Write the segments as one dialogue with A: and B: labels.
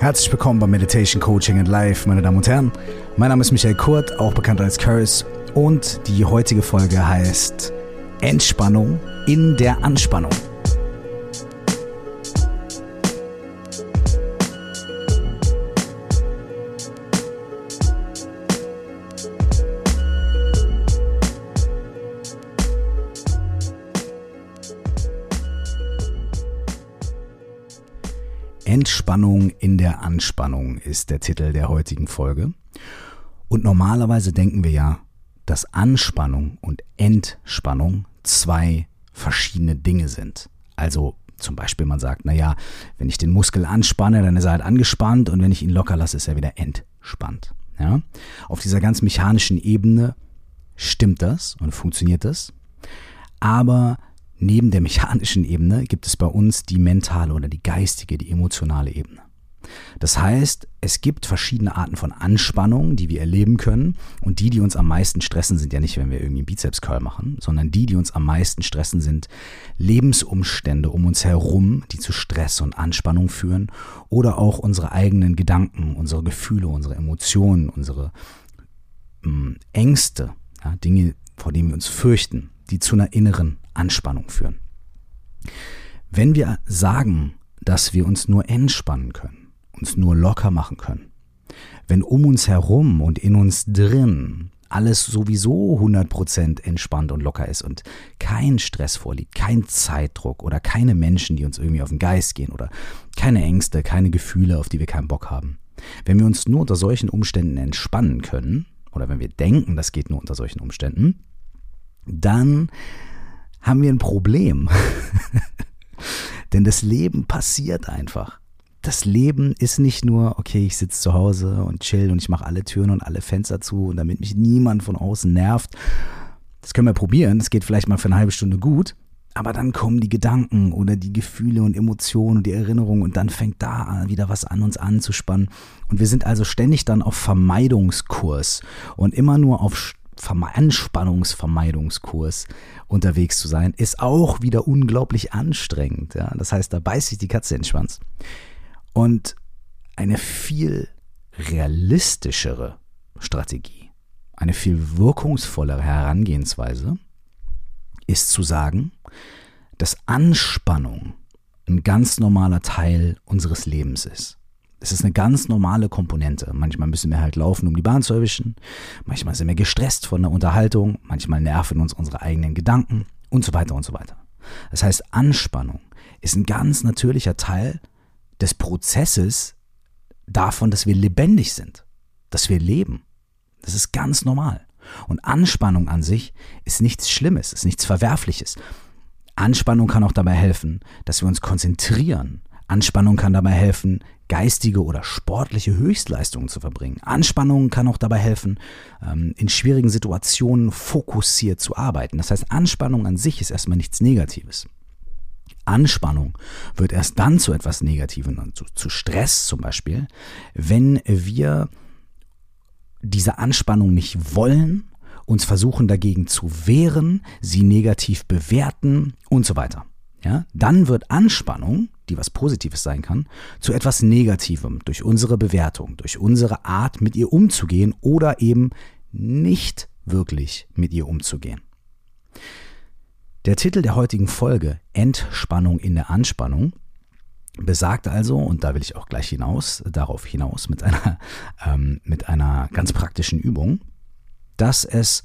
A: Herzlich willkommen bei Meditation Coaching and Life, meine Damen und Herren. Mein Name ist Michael Kurt, auch bekannt als Curse. Und die heutige Folge heißt Entspannung in der Anspannung. Entspannung in der Anspannung ist der Titel der heutigen Folge. Und normalerweise denken wir ja, dass Anspannung und Entspannung zwei verschiedene Dinge sind. Also zum Beispiel man sagt, naja, wenn ich den Muskel anspanne, dann ist er halt angespannt und wenn ich ihn locker lasse, ist er wieder entspannt. Ja? Auf dieser ganz mechanischen Ebene stimmt das und funktioniert das. Aber Neben der mechanischen Ebene gibt es bei uns die mentale oder die geistige, die emotionale Ebene. Das heißt, es gibt verschiedene Arten von Anspannung, die wir erleben können. Und die, die uns am meisten stressen, sind ja nicht, wenn wir irgendwie Bizeps Curl machen, sondern die, die uns am meisten stressen, sind Lebensumstände um uns herum, die zu Stress und Anspannung führen. Oder auch unsere eigenen Gedanken, unsere Gefühle, unsere Emotionen, unsere ähm, Ängste, ja, Dinge, vor denen wir uns fürchten, die zu einer inneren Anspannung führen. Wenn wir sagen, dass wir uns nur entspannen können, uns nur locker machen können, wenn um uns herum und in uns drin alles sowieso 100% entspannt und locker ist und kein Stress vorliegt, kein Zeitdruck oder keine Menschen, die uns irgendwie auf den Geist gehen oder keine Ängste, keine Gefühle, auf die wir keinen Bock haben. Wenn wir uns nur unter solchen Umständen entspannen können, oder wenn wir denken, das geht nur unter solchen Umständen, dann haben wir ein Problem. Denn das Leben passiert einfach. Das Leben ist nicht nur, okay, ich sitze zu Hause und chill und ich mache alle Türen und alle Fenster zu und damit mich niemand von außen nervt. Das können wir probieren, das geht vielleicht mal für eine halbe Stunde gut, aber dann kommen die Gedanken oder die Gefühle und Emotionen und die Erinnerungen und dann fängt da wieder was an uns anzuspannen. Und wir sind also ständig dann auf Vermeidungskurs und immer nur auf Anspannungsvermeidungskurs unterwegs zu sein, ist auch wieder unglaublich anstrengend. Ja? Das heißt, da beißt sich die Katze in den Schwanz. Und eine viel realistischere Strategie, eine viel wirkungsvollere Herangehensweise ist zu sagen, dass Anspannung ein ganz normaler Teil unseres Lebens ist. Es ist eine ganz normale Komponente. Manchmal müssen wir halt laufen, um die Bahn zu erwischen. Manchmal sind wir gestresst von der Unterhaltung. Manchmal nerven uns unsere eigenen Gedanken und so weiter und so weiter. Das heißt, Anspannung ist ein ganz natürlicher Teil des Prozesses davon, dass wir lebendig sind, dass wir leben. Das ist ganz normal. Und Anspannung an sich ist nichts Schlimmes, ist nichts Verwerfliches. Anspannung kann auch dabei helfen, dass wir uns konzentrieren. Anspannung kann dabei helfen, geistige oder sportliche Höchstleistungen zu verbringen. Anspannung kann auch dabei helfen, ähm, in schwierigen Situationen fokussiert zu arbeiten. Das heißt, Anspannung an sich ist erstmal nichts Negatives. Anspannung wird erst dann zu etwas Negativem, zu, zu Stress zum Beispiel, wenn wir diese Anspannung nicht wollen, uns versuchen dagegen zu wehren, sie negativ bewerten und so weiter ja, dann wird Anspannung, die was Positives sein kann, zu etwas Negativem durch unsere Bewertung, durch unsere Art, mit ihr umzugehen oder eben nicht wirklich mit ihr umzugehen. Der Titel der heutigen Folge, Entspannung in der Anspannung, besagt also, und da will ich auch gleich hinaus, darauf hinaus mit einer, ähm, mit einer ganz praktischen Übung, dass es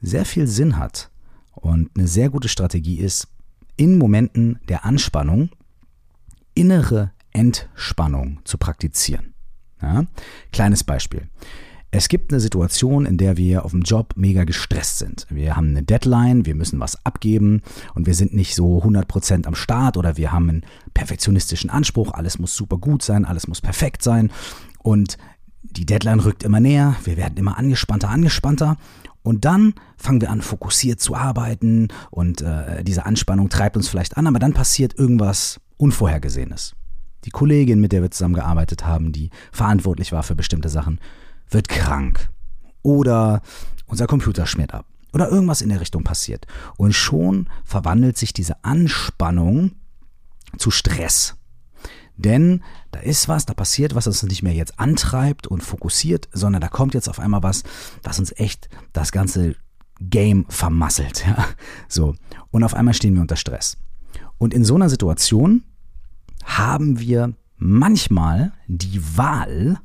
A: sehr viel Sinn hat und eine sehr gute Strategie ist, in Momenten der Anspannung innere Entspannung zu praktizieren. Ja? Kleines Beispiel. Es gibt eine Situation, in der wir auf dem Job mega gestresst sind. Wir haben eine Deadline, wir müssen was abgeben und wir sind nicht so 100% am Start oder wir haben einen perfektionistischen Anspruch, alles muss super gut sein, alles muss perfekt sein und die Deadline rückt immer näher, wir werden immer angespannter, angespannter und dann fangen wir an, fokussiert zu arbeiten und äh, diese Anspannung treibt uns vielleicht an, aber dann passiert irgendwas Unvorhergesehenes. Die Kollegin, mit der wir zusammengearbeitet haben, die verantwortlich war für bestimmte Sachen, wird krank. Oder unser Computer schmiert ab. Oder irgendwas in der Richtung passiert. Und schon verwandelt sich diese Anspannung zu Stress. Denn da ist was, da passiert was, das uns nicht mehr jetzt antreibt und fokussiert, sondern da kommt jetzt auf einmal was, was uns echt das ganze Game vermasselt. Ja? So. Und auf einmal stehen wir unter Stress. Und in so einer Situation haben wir manchmal die Wahl,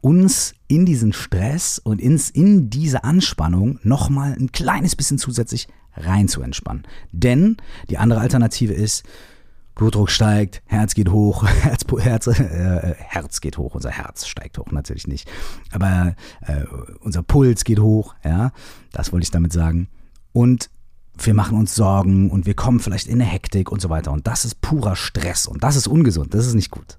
A: uns in diesen Stress und ins, in diese Anspannung nochmal ein kleines bisschen zusätzlich rein zu entspannen. Denn die andere Alternative ist, Blutdruck steigt, Herz geht hoch, Herz, Herz, äh, Herz geht hoch, unser Herz steigt hoch natürlich nicht, aber äh, unser Puls geht hoch, ja, das wollte ich damit sagen. Und wir machen uns Sorgen und wir kommen vielleicht in eine Hektik und so weiter. Und das ist purer Stress und das ist ungesund, das ist nicht gut.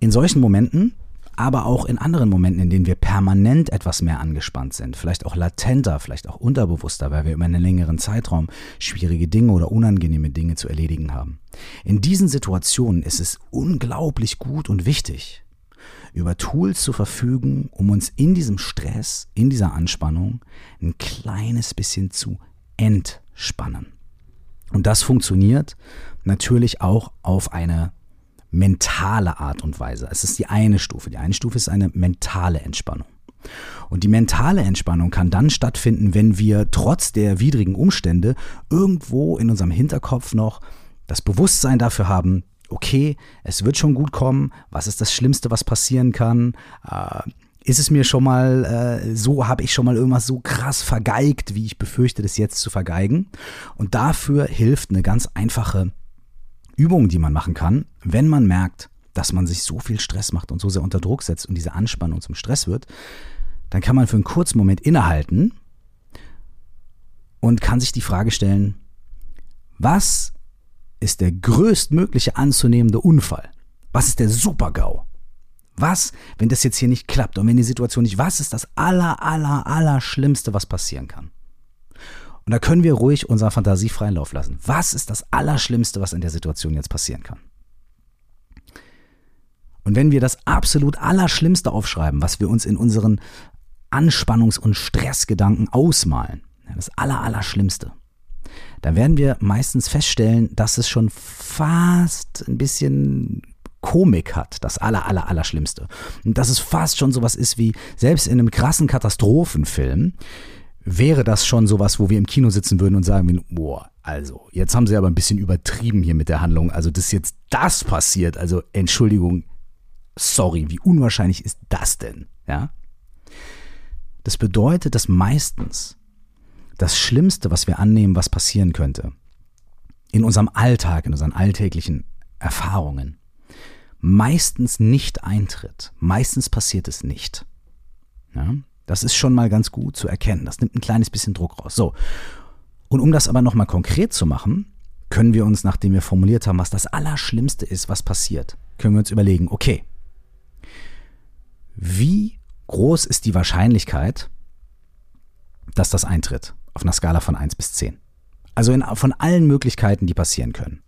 A: In solchen Momenten aber auch in anderen Momenten, in denen wir permanent etwas mehr angespannt sind, vielleicht auch latenter, vielleicht auch unterbewusster, weil wir über einen längeren Zeitraum schwierige Dinge oder unangenehme Dinge zu erledigen haben. In diesen Situationen ist es unglaublich gut und wichtig, über Tools zu verfügen, um uns in diesem Stress, in dieser Anspannung ein kleines bisschen zu entspannen. Und das funktioniert natürlich auch auf eine mentale Art und Weise. Es ist die eine Stufe. Die eine Stufe ist eine mentale Entspannung. Und die mentale Entspannung kann dann stattfinden, wenn wir trotz der widrigen Umstände irgendwo in unserem Hinterkopf noch das Bewusstsein dafür haben, okay, es wird schon gut kommen, was ist das Schlimmste, was passieren kann, äh, ist es mir schon mal äh, so, habe ich schon mal irgendwas so krass vergeigt, wie ich befürchte, das jetzt zu vergeigen. Und dafür hilft eine ganz einfache Übung, die man machen kann, wenn man merkt, dass man sich so viel Stress macht und so sehr unter Druck setzt und diese Anspannung zum Stress wird, dann kann man für einen kurzen Moment innehalten und kann sich die Frage stellen, was ist der größtmögliche anzunehmende Unfall? Was ist der Super-GAU? Was, wenn das jetzt hier nicht klappt und wenn die Situation nicht, was ist das aller, aller, aller Schlimmste, was passieren kann? Und da können wir ruhig unserer Fantasie freien Lauf lassen. Was ist das Allerschlimmste, was in der Situation jetzt passieren kann? Und wenn wir das absolut Allerschlimmste aufschreiben, was wir uns in unseren Anspannungs- und Stressgedanken ausmalen, das Aller, Allerschlimmste, dann werden wir meistens feststellen, dass es schon fast ein bisschen Komik hat, das aller, aller, Allerschlimmste. Und dass es fast schon sowas ist wie, selbst in einem krassen Katastrophenfilm, wäre das schon sowas, wo wir im Kino sitzen würden und sagen, boah, also, jetzt haben sie aber ein bisschen übertrieben hier mit der Handlung. Also, dass jetzt das passiert, also Entschuldigung, sorry, wie unwahrscheinlich ist das denn? Ja? Das bedeutet, dass meistens das Schlimmste, was wir annehmen, was passieren könnte, in unserem Alltag, in unseren alltäglichen Erfahrungen, meistens nicht eintritt. Meistens passiert es nicht. Ja? Das ist schon mal ganz gut zu erkennen. Das nimmt ein kleines bisschen Druck raus. So. Und um das aber nochmal konkret zu machen, können wir uns, nachdem wir formuliert haben, was das Allerschlimmste ist, was passiert, können wir uns überlegen, okay, wie groß ist die Wahrscheinlichkeit, dass das eintritt? Auf einer Skala von 1 bis 10. Also in, von allen Möglichkeiten, die passieren können.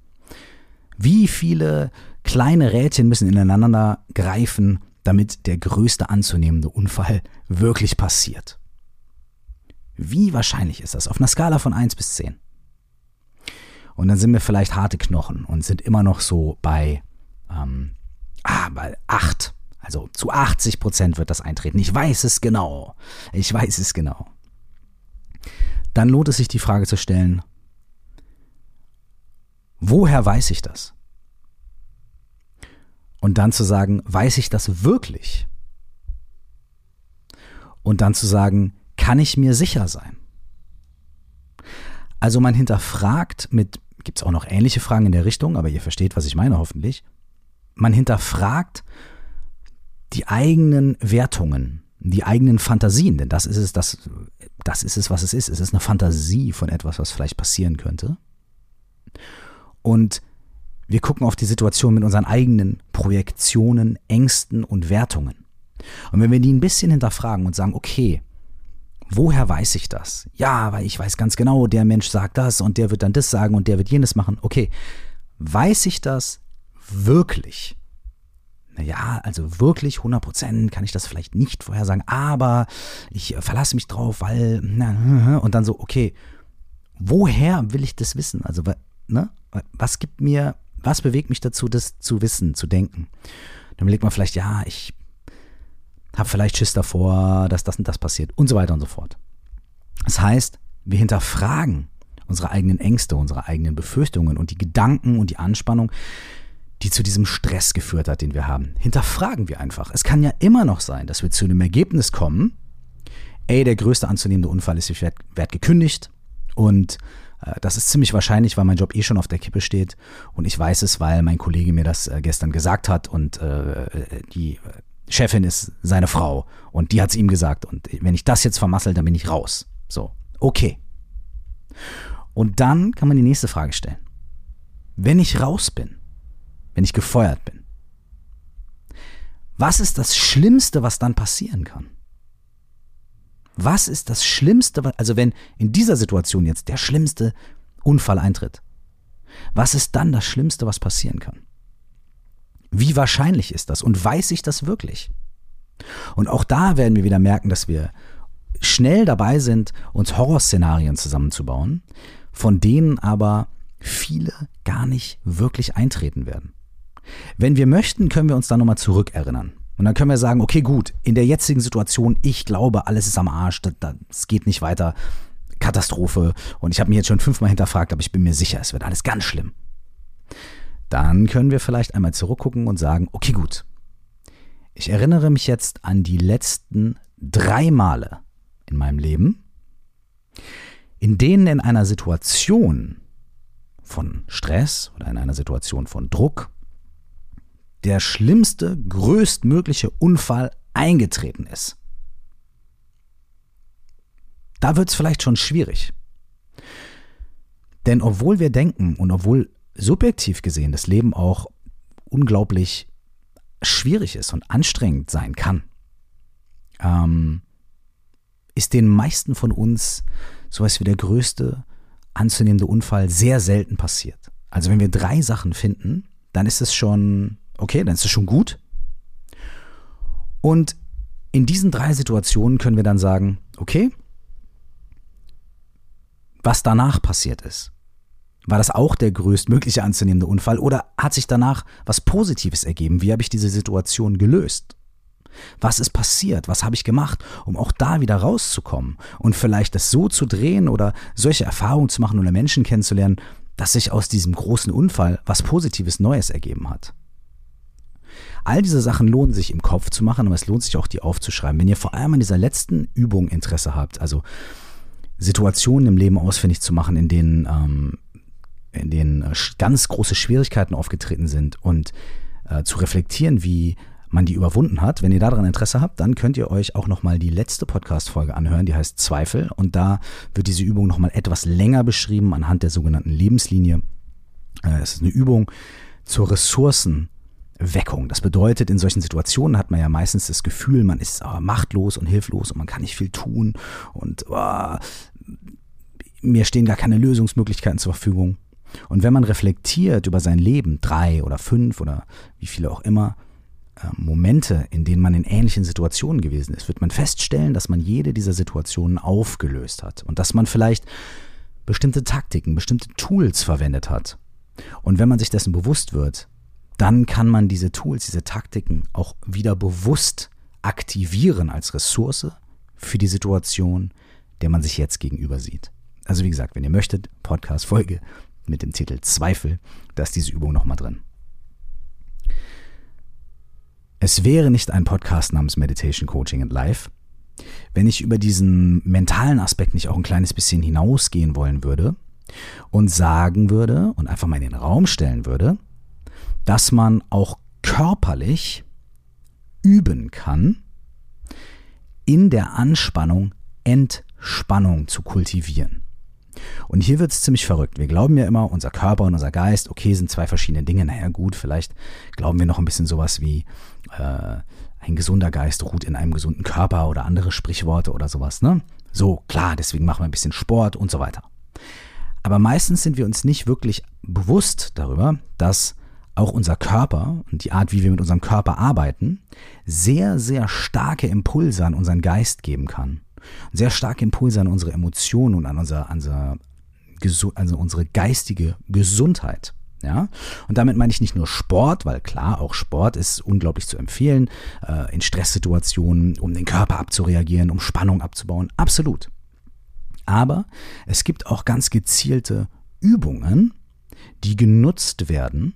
A: Wie viele kleine Rädchen müssen ineinander greifen, damit der größte anzunehmende Unfall wirklich passiert. Wie wahrscheinlich ist das auf einer Skala von 1 bis 10? Und dann sind wir vielleicht harte Knochen und sind immer noch so bei, ähm, ah, bei 8. Also zu 80 Prozent wird das eintreten. Ich weiß es genau. Ich weiß es genau. Dann lohnt es sich die Frage zu stellen, woher weiß ich das? Und dann zu sagen, weiß ich das wirklich? Und dann zu sagen, kann ich mir sicher sein? Also man hinterfragt mit, gibt es auch noch ähnliche Fragen in der Richtung, aber ihr versteht, was ich meine hoffentlich. Man hinterfragt die eigenen Wertungen, die eigenen Fantasien, denn das ist es, das, das ist es, was es ist. Es ist eine Fantasie von etwas, was vielleicht passieren könnte. Und wir gucken auf die Situation mit unseren eigenen Projektionen, Ängsten und Wertungen. Und wenn wir die ein bisschen hinterfragen und sagen, okay, woher weiß ich das? Ja, weil ich weiß ganz genau, der Mensch sagt das und der wird dann das sagen und der wird jenes machen. Okay, weiß ich das wirklich? Naja, also wirklich 100% kann ich das vielleicht nicht vorhersagen, aber ich verlasse mich drauf, weil, und dann so, okay, woher will ich das wissen? Also, ne? Was gibt mir Was bewegt mich dazu, das zu wissen, zu denken? Dann überlegt man vielleicht, ja, ich habe vielleicht Schiss davor, dass das und das passiert und so weiter und so fort. Das heißt, wir hinterfragen unsere eigenen Ängste, unsere eigenen Befürchtungen und die Gedanken und die Anspannung, die zu diesem Stress geführt hat, den wir haben. Hinterfragen wir einfach. Es kann ja immer noch sein, dass wir zu einem Ergebnis kommen, ey, der größte anzunehmende Unfall ist, ich werde werd gekündigt und das ist ziemlich wahrscheinlich, weil mein Job eh schon auf der Kippe steht und ich weiß es, weil mein Kollege mir das äh, gestern gesagt hat und äh, äh die Chefin ist seine Frau und die hat es ihm gesagt und wenn ich das jetzt vermassel, dann bin ich raus. So, okay. Und dann kann man die nächste Frage stellen. Wenn ich raus bin, wenn ich gefeuert bin, was ist das Schlimmste, was dann passieren kann? Was ist das Schlimmste, also wenn in dieser Situation jetzt der schlimmste Unfall eintritt? Was ist dann das Schlimmste, was passieren kann? Wie wahrscheinlich ist das? Und weiß ich das wirklich? Und auch da werden wir wieder merken, dass wir schnell dabei sind, uns Horrorszenarien zusammenzubauen, von denen aber viele gar nicht wirklich eintreten werden. Wenn wir möchten, können wir uns da nochmal zurückerinnern. Und dann können wir sagen, okay, gut, in der jetzigen Situation, ich glaube, alles ist am Arsch, es geht nicht weiter, Katastrophe. Und ich habe mich jetzt schon fünfmal hinterfragt, aber ich bin mir sicher, es wird alles ganz schlimm. Dann können wir vielleicht einmal zurückgucken und sagen, okay, gut. Ich erinnere mich jetzt an die letzten drei Male in meinem Leben, in denen in einer Situation von Stress oder in einer Situation von Druck der schlimmste, größtmögliche Unfall eingetreten ist. Da wird es vielleicht schon schwierig. Denn obwohl wir denken und obwohl subjektiv gesehen das Leben auch unglaublich schwierig ist und anstrengend sein kann, ähm, ist den meisten von uns sowas wie der größte anzunehmende Unfall sehr selten passiert. Also wenn wir drei Sachen finden, dann ist es schon Okay, dann ist es schon gut. Und in diesen drei Situationen können wir dann sagen, okay, was danach passiert ist. War das auch der größtmögliche anzunehmende Unfall oder hat sich danach was Positives ergeben? Wie habe ich diese Situation gelöst? Was ist passiert? Was habe ich gemacht, um auch da wieder rauszukommen und vielleicht das so zu drehen oder solche Erfahrungen zu machen oder Menschen kennenzulernen, dass sich aus diesem großen Unfall was Positives Neues ergeben hat? All diese Sachen lohnen sich im Kopf zu machen, aber es lohnt sich auch, die aufzuschreiben. Wenn ihr vor allem an dieser letzten Übung Interesse habt, also Situationen im Leben ausfindig zu machen, in denen, ähm, in denen äh, ganz große Schwierigkeiten aufgetreten sind und äh, zu reflektieren, wie man die überwunden hat. Wenn ihr daran Interesse habt, dann könnt ihr euch auch nochmal die letzte Podcast-Folge anhören, die heißt Zweifel. Und da wird diese Übung nochmal etwas länger beschrieben anhand der sogenannten Lebenslinie. Äh, es ist eine Übung zur Ressourcen Weckung. Das bedeutet, in solchen Situationen hat man ja meistens das Gefühl, man ist oh, machtlos und hilflos und man kann nicht viel tun und oh, mir stehen gar keine Lösungsmöglichkeiten zur Verfügung. Und wenn man reflektiert über sein Leben, drei oder fünf oder wie viele auch immer, äh, Momente, in denen man in ähnlichen Situationen gewesen ist, wird man feststellen, dass man jede dieser Situationen aufgelöst hat und dass man vielleicht bestimmte Taktiken, bestimmte Tools verwendet hat. Und wenn man sich dessen bewusst wird, dann kann man diese Tools, diese Taktiken auch wieder bewusst aktivieren als Ressource für die Situation, der man sich jetzt gegenüber sieht. Also wie gesagt, wenn ihr möchtet, Podcast-Folge mit dem Titel Zweifel, da ist diese Übung nochmal drin. Es wäre nicht ein Podcast namens Meditation Coaching and Life, wenn ich über diesen mentalen Aspekt nicht auch ein kleines bisschen hinausgehen wollen würde und sagen würde und einfach mal in den Raum stellen würde, dass man auch körperlich üben kann, in der Anspannung Entspannung zu kultivieren. Und hier wird es ziemlich verrückt. Wir glauben ja immer, unser Körper und unser Geist, okay, sind zwei verschiedene Dinge. Naja, gut, vielleicht glauben wir noch ein bisschen sowas wie, äh, ein gesunder Geist ruht in einem gesunden Körper oder andere Sprichworte oder sowas, ne? So, klar, deswegen machen wir ein bisschen Sport und so weiter. Aber meistens sind wir uns nicht wirklich bewusst darüber, dass auch unser Körper und die Art, wie wir mit unserem Körper arbeiten, sehr, sehr starke Impulse an unseren Geist geben kann. Sehr starke Impulse an unsere Emotionen und an unser, unser, also unsere geistige Gesundheit. Ja? Und damit meine ich nicht nur Sport, weil klar, auch Sport ist unglaublich zu empfehlen, äh, in Stresssituationen, um den Körper abzureagieren, um Spannung abzubauen. Absolut. Aber es gibt auch ganz gezielte Übungen, die genutzt werden,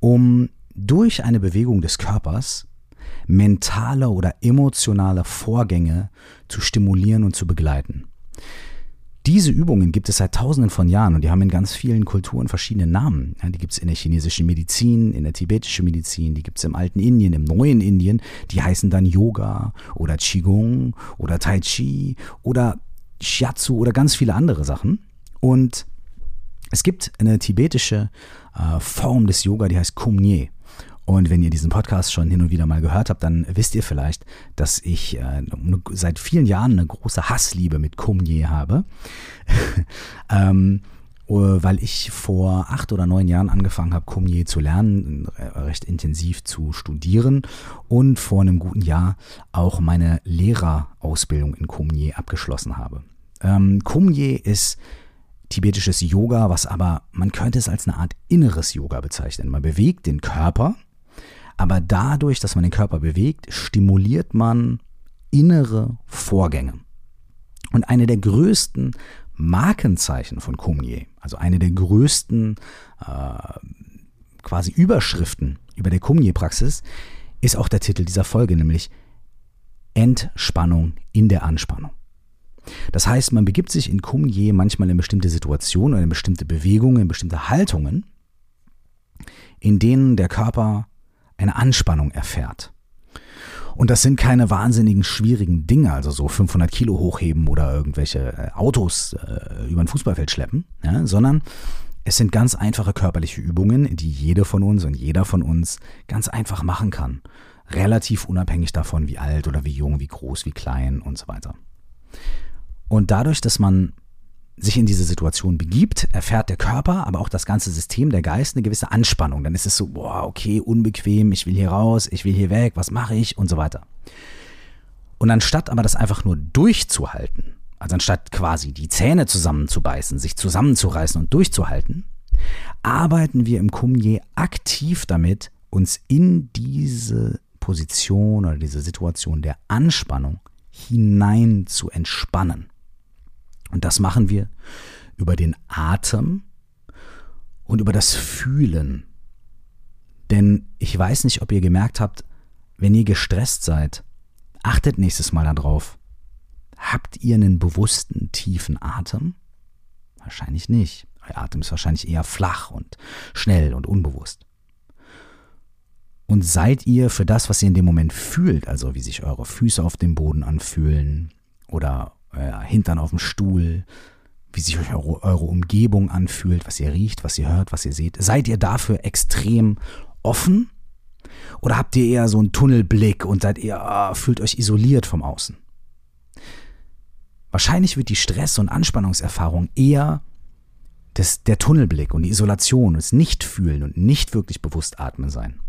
A: um durch eine Bewegung des Körpers mentale oder emotionale Vorgänge zu stimulieren und zu begleiten. Diese Übungen gibt es seit tausenden von Jahren und die haben in ganz vielen Kulturen verschiedene Namen. Ja, die gibt es in der chinesischen Medizin, in der tibetischen Medizin, die gibt es im alten Indien, im neuen Indien. Die heißen dann Yoga oder Qigong oder Tai Chi oder Shiatsu oder ganz viele andere Sachen. Und es gibt eine tibetische äh, Form des Yoga, die heißt Kumye. Und wenn ihr diesen Podcast schon hin und wieder mal gehört habt, dann wisst ihr vielleicht, dass ich äh, seit vielen Jahren eine große Hassliebe mit Kumye habe. ähm, weil ich vor acht oder neun Jahren angefangen habe, Kumye zu lernen, recht intensiv zu studieren und vor einem guten Jahr auch meine Lehrerausbildung in Kumye abgeschlossen habe. Ähm, Kumye ist tibetisches Yoga, was aber man könnte es als eine Art inneres Yoga bezeichnen. Man bewegt den Körper aber dadurch, dass man den Körper bewegt, stimuliert man innere Vorgänge. Und eine der größten Markenzeichen von Kumye, also eine der größten äh, quasi Überschriften über der Kumye-Praxis, ist auch der Titel dieser Folge, nämlich Entspannung in der Anspannung. Das heißt, man begibt sich in Kumye manchmal in bestimmte Situationen oder in bestimmte Bewegungen, in bestimmte Haltungen, in denen der Körper eine Anspannung erfährt. Und das sind keine wahnsinnigen schwierigen Dinge, also so 500 Kilo hochheben oder irgendwelche äh, Autos äh, über ein Fußballfeld schleppen, ja, sondern es sind ganz einfache körperliche Übungen, die jede von uns und jeder von uns ganz einfach machen kann. Relativ unabhängig davon, wie alt oder wie jung, wie groß, wie klein und so weiter. Und dadurch, dass man sich in diese Situation begibt, erfährt der Körper, aber auch das ganze System, der Geist eine gewisse Anspannung. Dann ist es so, boah, okay, unbequem, ich will hier raus, ich will hier weg, was mache ich und so weiter. Und anstatt aber das einfach nur durchzuhalten, also anstatt quasi die Zähne zusammenzubeißen, sich zusammenzureißen und durchzuhalten, arbeiten wir im Kumye aktiv damit, uns in diese Position oder diese Situation der Anspannung hinein zu entspannen. Und das machen wir über den Atem und über das Fühlen. Denn ich weiß nicht, ob ihr gemerkt habt, wenn ihr gestresst seid, achtet nächstes Mal darauf. Habt ihr einen bewussten, tiefen Atem? Wahrscheinlich nicht. Euer Atem ist wahrscheinlich eher flach und schnell und unbewusst. Und seid ihr für das, was ihr in dem Moment fühlt, also wie sich eure Füße auf dem Boden anfühlen oder euer Hintern auf dem Stuhl, wie sich eure, eure Umgebung anfühlt, was ihr riecht, was ihr hört, was ihr seht. Seid ihr dafür extrem offen? Oder habt ihr eher so einen Tunnelblick und seid ihr, ah, fühlt euch isoliert vom Außen? Wahrscheinlich wird die Stress- und Anspannungserfahrung eher des, der Tunnelblick und die Isolation, das Nicht-Fühlen und nicht wirklich bewusst atmen sein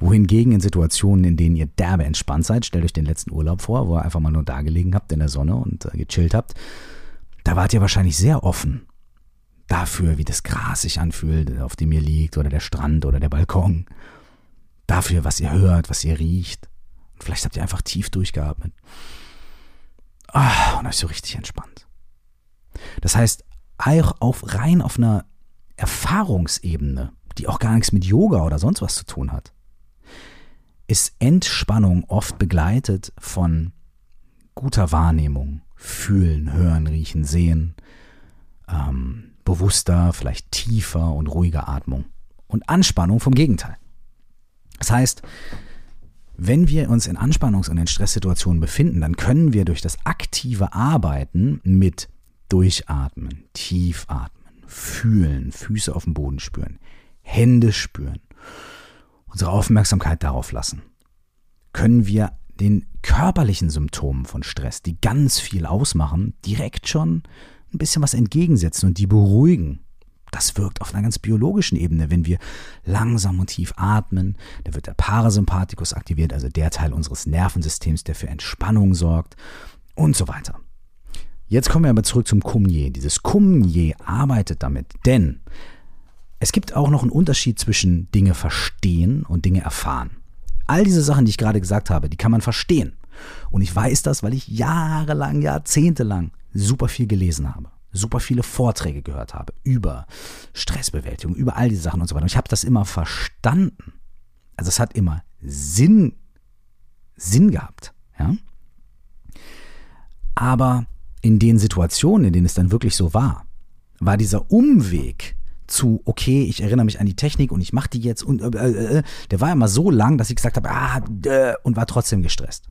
A: wohingegen in Situationen, in denen ihr derbe entspannt seid, stellt euch den letzten Urlaub vor, wo ihr einfach mal nur da gelegen habt in der Sonne und äh, gechillt habt, da wart ihr wahrscheinlich sehr offen dafür, wie das Gras sich anfühlt, auf dem ihr liegt, oder der Strand oder der Balkon. Dafür, was ihr hört, was ihr riecht. Und vielleicht habt ihr einfach tief durchgeatmet. Ah, und euch so richtig entspannt. Das heißt, auch auf, rein auf einer Erfahrungsebene, die auch gar nichts mit Yoga oder sonst was zu tun hat, ist Entspannung oft begleitet von guter Wahrnehmung, fühlen, hören, riechen, sehen, ähm, bewusster, vielleicht tiefer und ruhiger Atmung und Anspannung vom Gegenteil. Das heißt, wenn wir uns in Anspannungs- und in Stresssituationen befinden, dann können wir durch das aktive Arbeiten mit Durchatmen, Tiefatmen, Fühlen, Füße auf dem Boden spüren, Hände spüren, unsere Aufmerksamkeit darauf lassen, können wir den körperlichen Symptomen von Stress, die ganz viel ausmachen, direkt schon ein bisschen was entgegensetzen und die beruhigen. Das wirkt auf einer ganz biologischen Ebene, wenn wir langsam und tief atmen, da wird der Parasympathikus aktiviert, also der Teil unseres Nervensystems, der für Entspannung sorgt und so weiter. Jetzt kommen wir aber zurück zum Kumye. Dieses Kumye arbeitet damit, denn es gibt auch noch einen Unterschied zwischen Dinge verstehen und Dinge erfahren. All diese Sachen, die ich gerade gesagt habe, die kann man verstehen. Und ich weiß das, weil ich jahrelang, jahrzehntelang super viel gelesen habe, super viele Vorträge gehört habe über Stressbewältigung, über all diese Sachen und so weiter. Und ich habe das immer verstanden. Also es hat immer Sinn, Sinn gehabt. Ja? Aber in den Situationen, in denen es dann wirklich so war, war dieser Umweg zu, okay, ich erinnere mich an die Technik und ich mache die jetzt und äh, äh, äh, der war immer so lang, dass ich gesagt habe, ah, äh, und war trotzdem gestresst.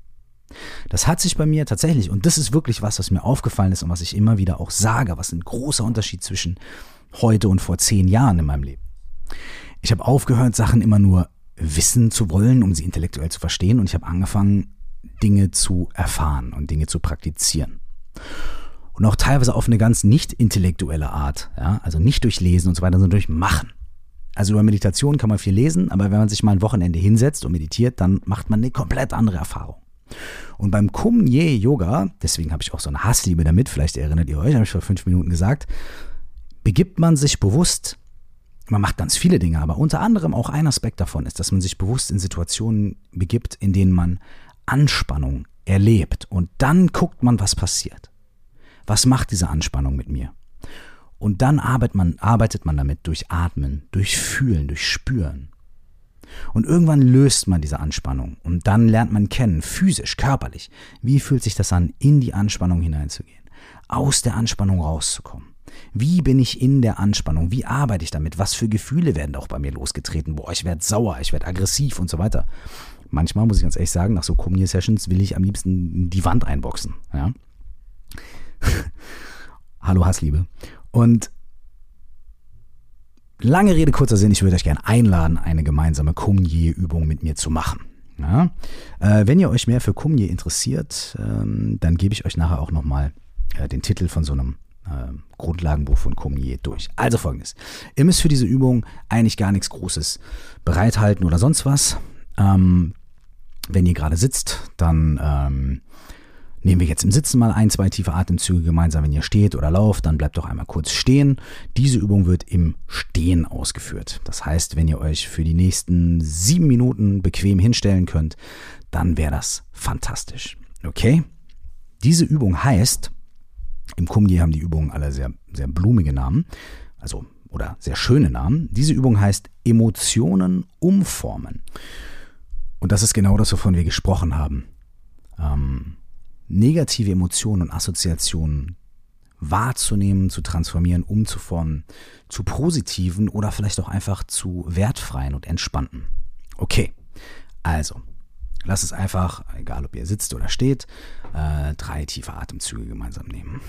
A: Das hat sich bei mir tatsächlich, und das ist wirklich was, was mir aufgefallen ist und was ich immer wieder auch sage, was ein großer Unterschied zwischen heute und vor zehn Jahren in meinem Leben. Ich habe aufgehört, Sachen immer nur wissen zu wollen, um sie intellektuell zu verstehen, und ich habe angefangen, Dinge zu erfahren und Dinge zu praktizieren. Und auch teilweise auf eine ganz nicht intellektuelle Art, ja, also nicht durch Lesen und so weiter, sondern durch Machen. Also über Meditation kann man viel lesen, aber wenn man sich mal ein Wochenende hinsetzt und meditiert, dann macht man eine komplett andere Erfahrung. Und beim Kumye Yoga, deswegen habe ich auch so eine Hassliebe damit, vielleicht erinnert ihr euch, habe ich vor fünf Minuten gesagt, begibt man sich bewusst, man macht ganz viele Dinge, aber unter anderem auch ein Aspekt davon ist, dass man sich bewusst in Situationen begibt, in denen man Anspannung erlebt und dann guckt man, was passiert. Was macht diese Anspannung mit mir? Und dann arbeitet man, arbeitet man damit durch Atmen, durch Fühlen, durch Spüren. Und irgendwann löst man diese Anspannung und dann lernt man kennen, physisch, körperlich, wie fühlt sich das an, in die Anspannung hineinzugehen, aus der Anspannung rauszukommen. Wie bin ich in der Anspannung? Wie arbeite ich damit? Was für Gefühle werden auch bei mir losgetreten? Boah, ich werde sauer, ich werde aggressiv und so weiter. Manchmal muss ich ganz ehrlich sagen, nach so Communier-Sessions will ich am liebsten die Wand einboxen. Ja? Hallo Hassliebe. Und Lange Rede, kurzer Sinn, ich würde euch gerne einladen, eine gemeinsame Kumye-Übung mit mir zu machen. Ja? Äh, wenn ihr euch mehr für Kumye interessiert, ähm, dann gebe ich euch nachher auch nochmal äh, den Titel von so einem äh, Grundlagenbuch von Kumye durch. Also folgendes. Ihr müsst für diese Übung eigentlich gar nichts Großes bereithalten oder sonst was. Ähm, wenn ihr gerade sitzt, dann ähm, Nehmen wir jetzt im Sitzen mal ein, zwei tiefe Atemzüge gemeinsam, wenn ihr steht oder lauft, dann bleibt doch einmal kurz stehen. Diese Übung wird im Stehen ausgeführt. Das heißt, wenn ihr euch für die nächsten sieben Minuten bequem hinstellen könnt, dann wäre das fantastisch. Okay? Diese Übung heißt, im Kumdi haben die Übungen alle sehr, sehr blumige Namen, also oder sehr schöne Namen. Diese Übung heißt Emotionen umformen. Und das ist genau das, wovon wir gesprochen haben. Ähm, negative Emotionen und Assoziationen wahrzunehmen, zu transformieren, umzuformen zu positiven oder vielleicht auch einfach zu wertfreien und entspannten. Okay, also lass es einfach, egal ob ihr sitzt oder steht, äh, drei tiefe Atemzüge gemeinsam nehmen.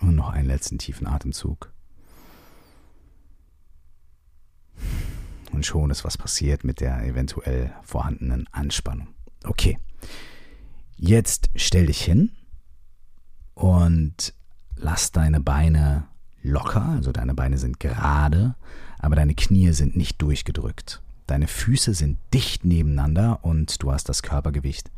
A: Und noch einen letzten tiefen Atemzug. Und schon ist was passiert mit der eventuell vorhandenen Anspannung. Okay, jetzt stell dich hin und lass deine Beine locker, also deine Beine sind gerade, aber deine Knie sind nicht durchgedrückt. Deine Füße sind dicht nebeneinander und du hast das Körpergewicht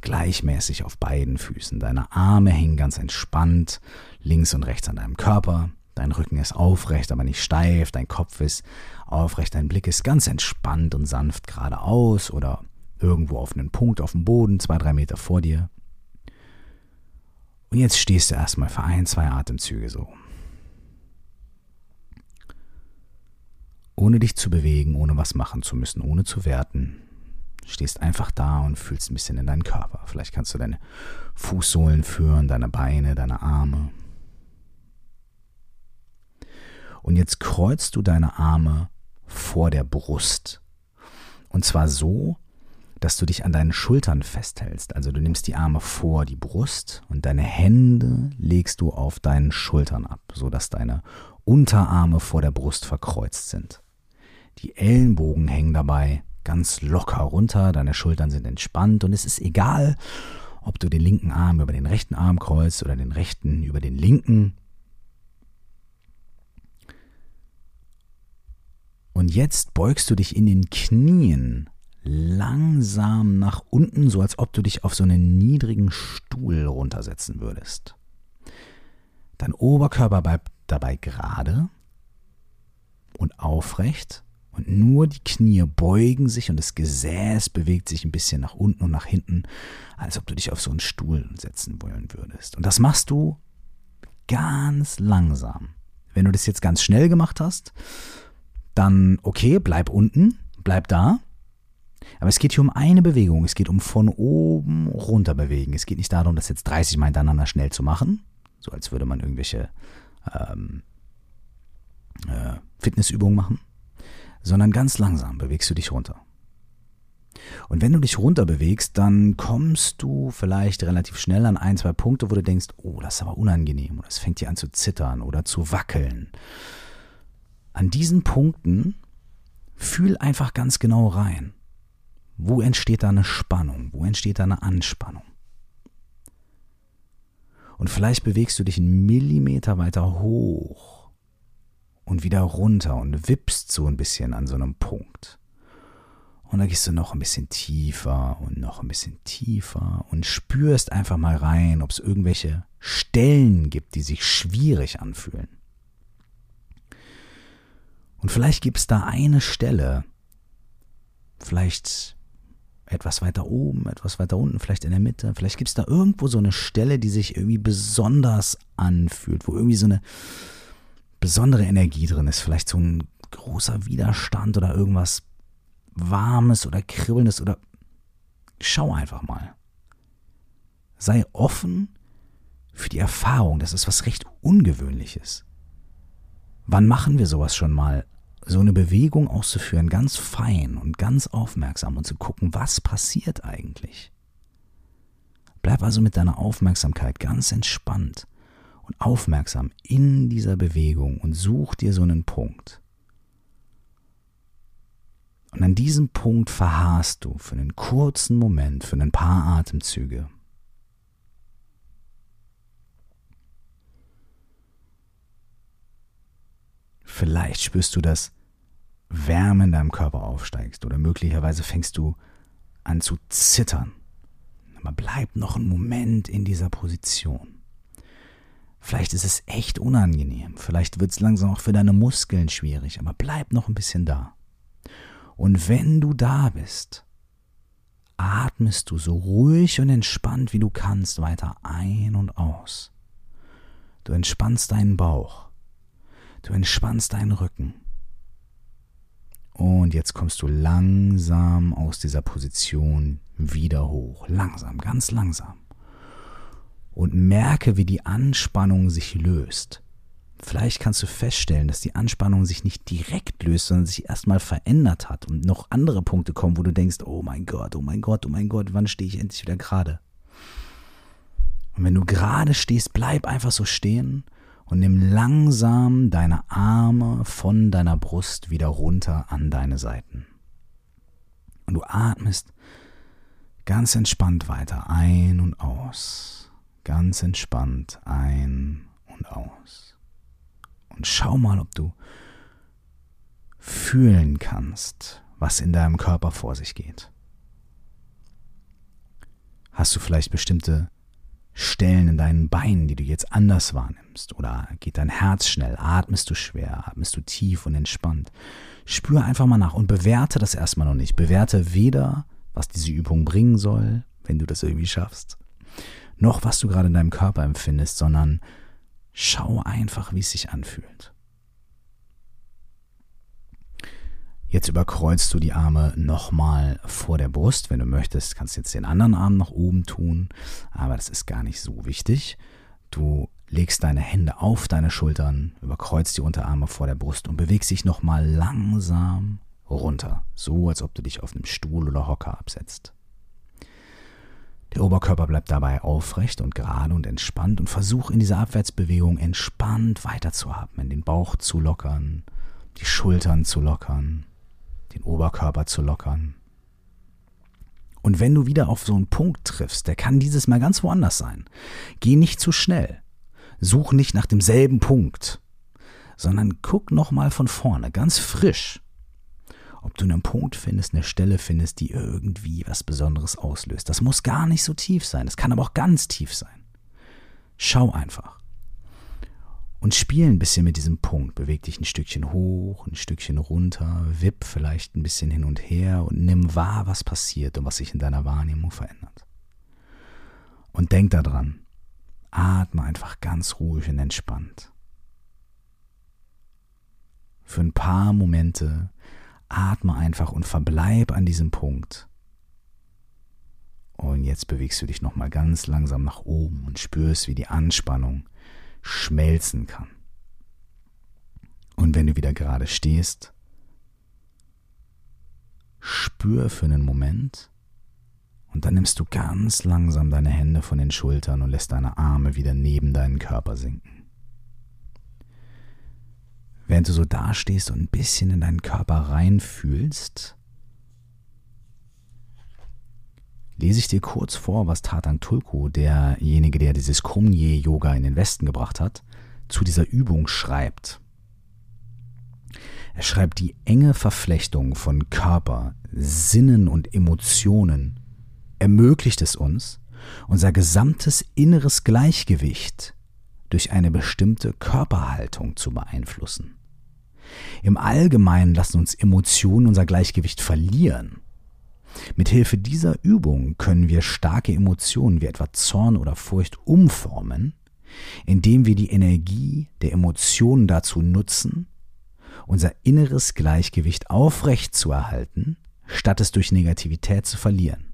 A: gleichmäßig auf beiden Füßen. Deine Arme hängen ganz entspannt links und rechts an deinem Körper. Dein Rücken ist aufrecht, aber nicht steif. Dein Kopf ist aufrecht. Dein Blick ist ganz entspannt und sanft geradeaus oder irgendwo auf einen Punkt auf dem Boden, zwei, drei Meter vor dir. Und jetzt stehst du erstmal für ein, zwei Atemzüge so. Ohne dich zu bewegen, ohne was machen zu müssen, ohne zu werten. Stehst einfach da und fühlst ein bisschen in deinen Körper. Vielleicht kannst du deine Fußsohlen führen, deine Beine, deine Arme. Und jetzt kreuzt du deine Arme vor der Brust. Und zwar so, dass du dich an deinen Schultern festhältst. Also du nimmst die Arme vor die Brust und deine Hände legst du auf deinen Schultern ab, sodass deine Unterarme vor der Brust verkreuzt sind. Die Ellenbogen hängen dabei ganz locker runter, deine Schultern sind entspannt und es ist egal, ob du den linken Arm über den rechten Arm kreuzt oder den rechten über den linken. Und jetzt beugst du dich in den Knien langsam nach unten, so als ob du dich auf so einen niedrigen Stuhl runtersetzen würdest. Dein Oberkörper bleibt dabei gerade und aufrecht und nur die Knie beugen sich und das Gesäß bewegt sich ein bisschen nach unten und nach hinten, als ob du dich auf so einen Stuhl setzen wollen würdest. Und das machst du ganz langsam. Wenn du das jetzt ganz schnell gemacht hast, dann okay, bleib unten, bleib da. Aber es geht hier um eine Bewegung. Es geht um von oben runter bewegen. Es geht nicht darum, das jetzt 30 Mal hintereinander schnell zu machen, so als würde man irgendwelche ähm, äh, Fitnessübungen machen, sondern ganz langsam bewegst du dich runter. Und wenn du dich runter bewegst, dann kommst du vielleicht relativ schnell an ein, zwei Punkte, wo du denkst, oh, das ist aber unangenehm oder es fängt dir an zu zittern oder zu wackeln. An diesen Punkten fühl einfach ganz genau rein. Wo entsteht da eine Spannung? Wo entsteht da eine Anspannung? Und vielleicht bewegst du dich einen Millimeter weiter hoch und wieder runter und wippst so ein bisschen an so einem Punkt. Und dann gehst du noch ein bisschen tiefer und noch ein bisschen tiefer und spürst einfach mal rein, ob es irgendwelche Stellen gibt, die sich schwierig anfühlen. Und vielleicht gibt es da eine Stelle, vielleicht etwas weiter oben, etwas weiter unten, vielleicht in der Mitte, vielleicht gibt es da irgendwo so eine Stelle, die sich irgendwie besonders anfühlt, wo irgendwie so eine besondere Energie drin ist, vielleicht so ein großer Widerstand oder irgendwas Warmes oder Kribbelndes oder schau einfach mal. Sei offen für die Erfahrung, das ist was recht Ungewöhnliches. Wann machen wir sowas schon mal? So eine Bewegung auszuführen, ganz fein und ganz aufmerksam und zu gucken, was passiert eigentlich. Bleib also mit deiner Aufmerksamkeit ganz entspannt und aufmerksam in dieser Bewegung und such dir so einen Punkt. Und an diesem Punkt verharrst du für einen kurzen Moment, für ein paar Atemzüge. Vielleicht spürst du, dass Wärme in deinem Körper aufsteigst oder möglicherweise fängst du an zu zittern. Aber bleib noch einen Moment in dieser Position. Vielleicht ist es echt unangenehm, vielleicht wird es langsam auch für deine Muskeln schwierig, aber bleib noch ein bisschen da. Und wenn du da bist, atmest du so ruhig und entspannt wie du kannst weiter ein und aus. Du entspannst deinen Bauch. Du entspannst deinen Rücken. Und jetzt kommst du langsam aus dieser Position wieder hoch. Langsam, ganz langsam. Und merke, wie die Anspannung sich löst. Vielleicht kannst du feststellen, dass die Anspannung sich nicht direkt löst, sondern sich erstmal verändert hat und noch andere Punkte kommen, wo du denkst, oh mein Gott, oh mein Gott, oh mein Gott, wann stehe ich endlich wieder gerade? Und wenn du gerade stehst, bleib einfach so stehen und nimm langsam deine Arme von deiner Brust wieder runter an deine Seiten. Und du atmest ganz entspannt weiter ein und aus. Ganz entspannt ein und aus. Und schau mal, ob du fühlen kannst, was in deinem Körper vor sich geht. Hast du vielleicht bestimmte Stellen in deinen Beinen, die du jetzt anders wahrnimmst? Oder geht dein Herz schnell? Atmest du schwer? Atmest du tief und entspannt? Spür einfach mal nach und bewerte das erstmal noch nicht. Bewerte weder, was diese Übung bringen soll, wenn du das irgendwie schaffst, noch was du gerade in deinem Körper empfindest, sondern Schau einfach, wie es sich anfühlt. Jetzt überkreuzt du die Arme nochmal vor der Brust. Wenn du möchtest, kannst du jetzt den anderen Arm nach oben tun, aber das ist gar nicht so wichtig. Du legst deine Hände auf deine Schultern, überkreuzt die Unterarme vor der Brust und bewegst dich nochmal langsam runter, so als ob du dich auf einem Stuhl oder Hocker absetzt. Der Oberkörper bleibt dabei aufrecht und gerade und entspannt und versuch in dieser Abwärtsbewegung entspannt weiterzuatmen, den Bauch zu lockern, die Schultern zu lockern, den Oberkörper zu lockern. Und wenn du wieder auf so einen Punkt triffst, der kann dieses Mal ganz woanders sein. Geh nicht zu schnell. Such nicht nach demselben Punkt, sondern guck nochmal von vorne, ganz frisch. ob du einen Punkt findest, eine Stelle findest, die irgendwie was Besonderes auslöst. Das muss gar nicht so tief sein, es kann aber auch ganz tief sein. Schau einfach. Und spiel ein bisschen mit diesem Punkt. Beweg dich ein Stückchen hoch, ein Stückchen runter, wipp vielleicht ein bisschen hin und her und nimm wahr, was passiert und was sich in deiner Wahrnehmung verändert. Und denk daran, atme einfach ganz ruhig und entspannt. Für ein paar Momente atme einfach und verbleib an diesem Punkt. Und jetzt bewegst du dich nochmal ganz langsam nach oben und spürst, wie die Anspannung schmelzen kann. Und wenn du wieder gerade stehst, spür für einen Moment und dann nimmst du ganz langsam deine Hände von den Schultern und lässt deine Arme wieder neben deinen Körper sinken. Während du so dastehst und ein bisschen in deinen Körper reinfühlst, lese ich dir kurz vor, was Tatang Tulku, derjenige, der dieses Kumye-Yoga in den Westen gebracht hat, zu dieser Übung schreibt. Er schreibt, die enge Verflechtung von Körper, Sinnen und Emotionen ermöglicht es uns, unser gesamtes inneres Gleichgewicht durch eine bestimmte Körperhaltung zu beeinflussen. Im Allgemeinen lassen uns Emotionen unser Gleichgewicht verlieren. Mithilfe dieser Übung können wir starke Emotionen wie etwa Zorn oder Furcht umformen, indem wir die Energie der Emotionen dazu nutzen, unser inneres Gleichgewicht aufrecht zu erhalten, statt es durch Negativität zu verlieren.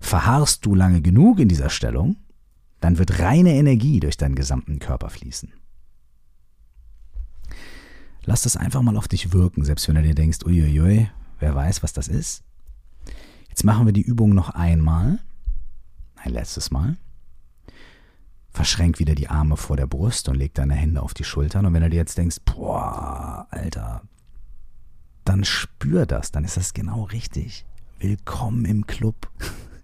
A: Verharrst du lange genug in dieser Stellung, dann wird reine Energie durch deinen gesamten Körper fließen. Lass das einfach mal auf dich wirken, selbst wenn du dir denkst, uiuiui, wer weiß, was das ist. Jetzt machen wir die Übung noch einmal, ein letztes Mal. Verschränk wieder die Arme vor der Brust und leg deine Hände auf die Schultern. Und wenn du dir jetzt denkst, boah, Alter, dann spür das, dann ist das genau richtig. Willkommen im Club.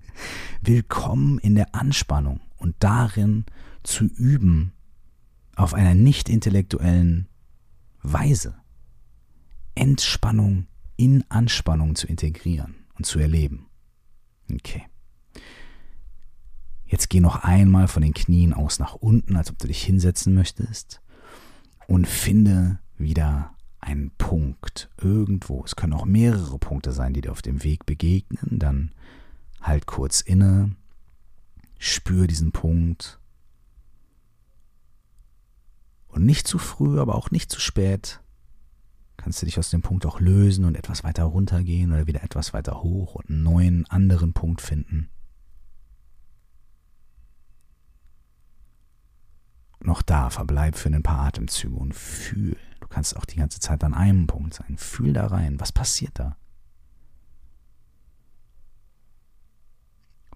A: Willkommen in der Anspannung und darin zu üben, auf einer nicht intellektuellen Weise Entspannung in Anspannung zu integrieren und zu erleben. Okay. Jetzt geh noch einmal von den Knien aus nach unten, als ob du dich hinsetzen möchtest und finde wieder einen Punkt irgendwo. Es können auch mehrere Punkte sein, die dir auf dem Weg begegnen. Dann halt kurz inne, spür diesen Punkt und nicht zu früh, aber auch nicht zu spät kannst du dich aus dem Punkt auch lösen und etwas weiter runtergehen oder wieder etwas weiter hoch und einen neuen anderen Punkt finden. Noch da, verbleib für ein paar Atemzüge und fühl. Du kannst auch die ganze Zeit an einem Punkt sein. Fühl da rein. Was passiert da?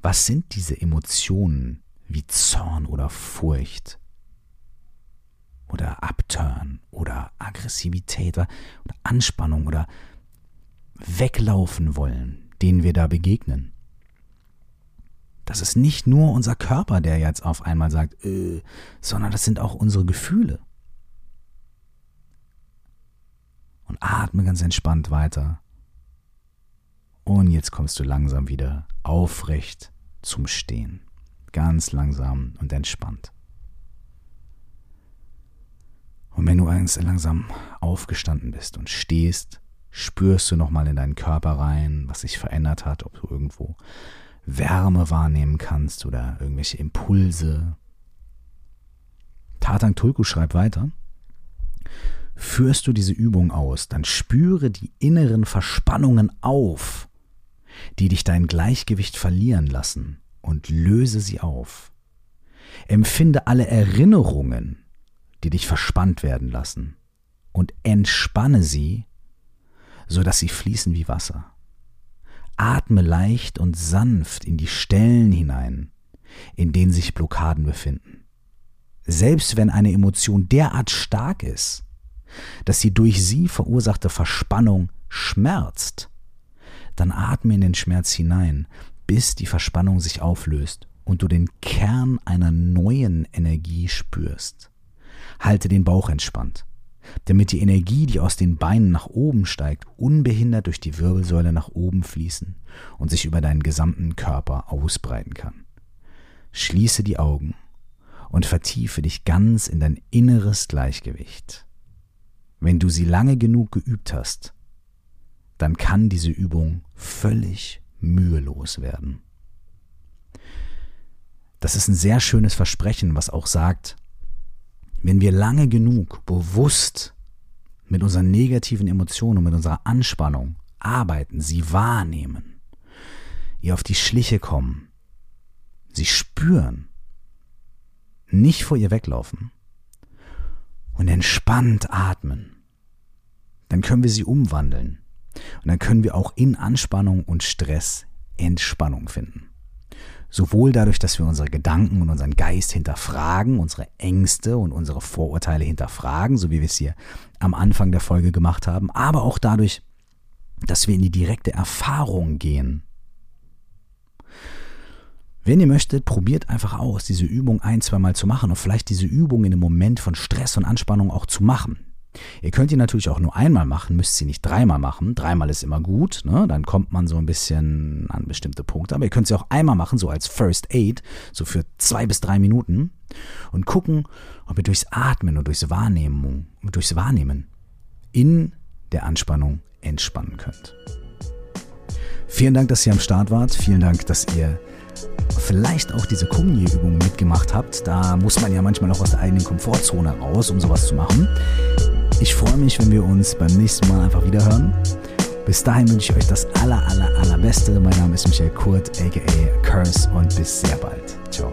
A: Was sind diese Emotionen wie Zorn oder Furcht? Oder Upturn oder Aggressivität oder, Anspannung oder weglaufen wollen, denen wir da begegnen. Das ist nicht nur unser Körper, der jetzt auf einmal sagt, äh, sondern das sind auch unsere Gefühle. Und atme ganz entspannt weiter. Und jetzt kommst du langsam wieder aufrecht zum Stehen. Ganz langsam und entspannt. Und wenn du ganz langsam aufgestanden bist und stehst, spürst du nochmal in deinen Körper rein, was sich verändert hat, ob du irgendwo Wärme wahrnehmen kannst oder irgendwelche Impulse. Tatang Tulku schreibt weiter. Führst du diese Übung aus, dann spüre die inneren Verspannungen auf, die dich dein Gleichgewicht verlieren lassen und löse sie auf. Empfinde alle Erinnerungen, die dich verspannt werden lassen, und entspanne sie, so dass sie fließen wie Wasser. Atme leicht und sanft in die Stellen hinein, in denen sich Blockaden befinden. Selbst wenn eine Emotion derart stark ist, dass die durch sie verursachte Verspannung schmerzt, dann atme in den Schmerz hinein, bis die Verspannung sich auflöst und du den Kern einer neuen Energie spürst. Halte den Bauch entspannt. damit die Energie, die aus den Beinen nach oben steigt, unbehindert durch die Wirbelsäule nach oben fließen und sich über deinen gesamten Körper ausbreiten kann. Schließe die Augen und vertiefe dich ganz in dein inneres Gleichgewicht. Wenn du sie lange genug geübt hast, dann kann diese Übung völlig mühelos werden. Das ist ein sehr schönes Versprechen, was auch sagt, wenn wir lange genug bewusst mit unseren negativen Emotionen und mit unserer Anspannung arbeiten, sie wahrnehmen, ihr auf die Schliche kommen, sie spüren, nicht vor ihr weglaufen und entspannt atmen, dann können wir sie umwandeln und dann können wir auch in Anspannung und Stress Entspannung finden. Sowohl dadurch, dass wir unsere Gedanken und unseren Geist hinterfragen, unsere Ängste und unsere Vorurteile hinterfragen, so wie wir es hier am Anfang der Folge gemacht haben, aber auch dadurch, dass wir in die direkte Erfahrung gehen. Wenn ihr möchtet, probiert einfach aus, diese Übung ein, zweimal zu machen und vielleicht diese Übung in einem Moment von Stress und Anspannung auch zu machen. Ihr könnt die natürlich auch nur einmal machen, müsst sie nicht dreimal machen. Dreimal ist immer gut, ne? dann kommt man so ein bisschen an bestimmte Punkte. Aber ihr könnt sie auch einmal machen, so als First Aid, so für zwei bis drei Minuten und gucken, ob ihr durchs Atmen und durchs Wahrnehmen, durchs Wahrnehmen in der Anspannung entspannen könnt. Vielen Dank, dass ihr am Start wart. Vielen Dank, dass ihr vielleicht auch diese Kumni-Übung mitgemacht habt. Da muss man ja manchmal auch aus der eigenen Komfortzone raus, um sowas zu machen. Ich freue mich, wenn wir uns beim nächsten Mal einfach wieder hören. Bis dahin wünsche ich euch das aller, aller, allerbeste. Mein Name ist Michael Kurt, aka Curse und bis sehr bald. Ciao.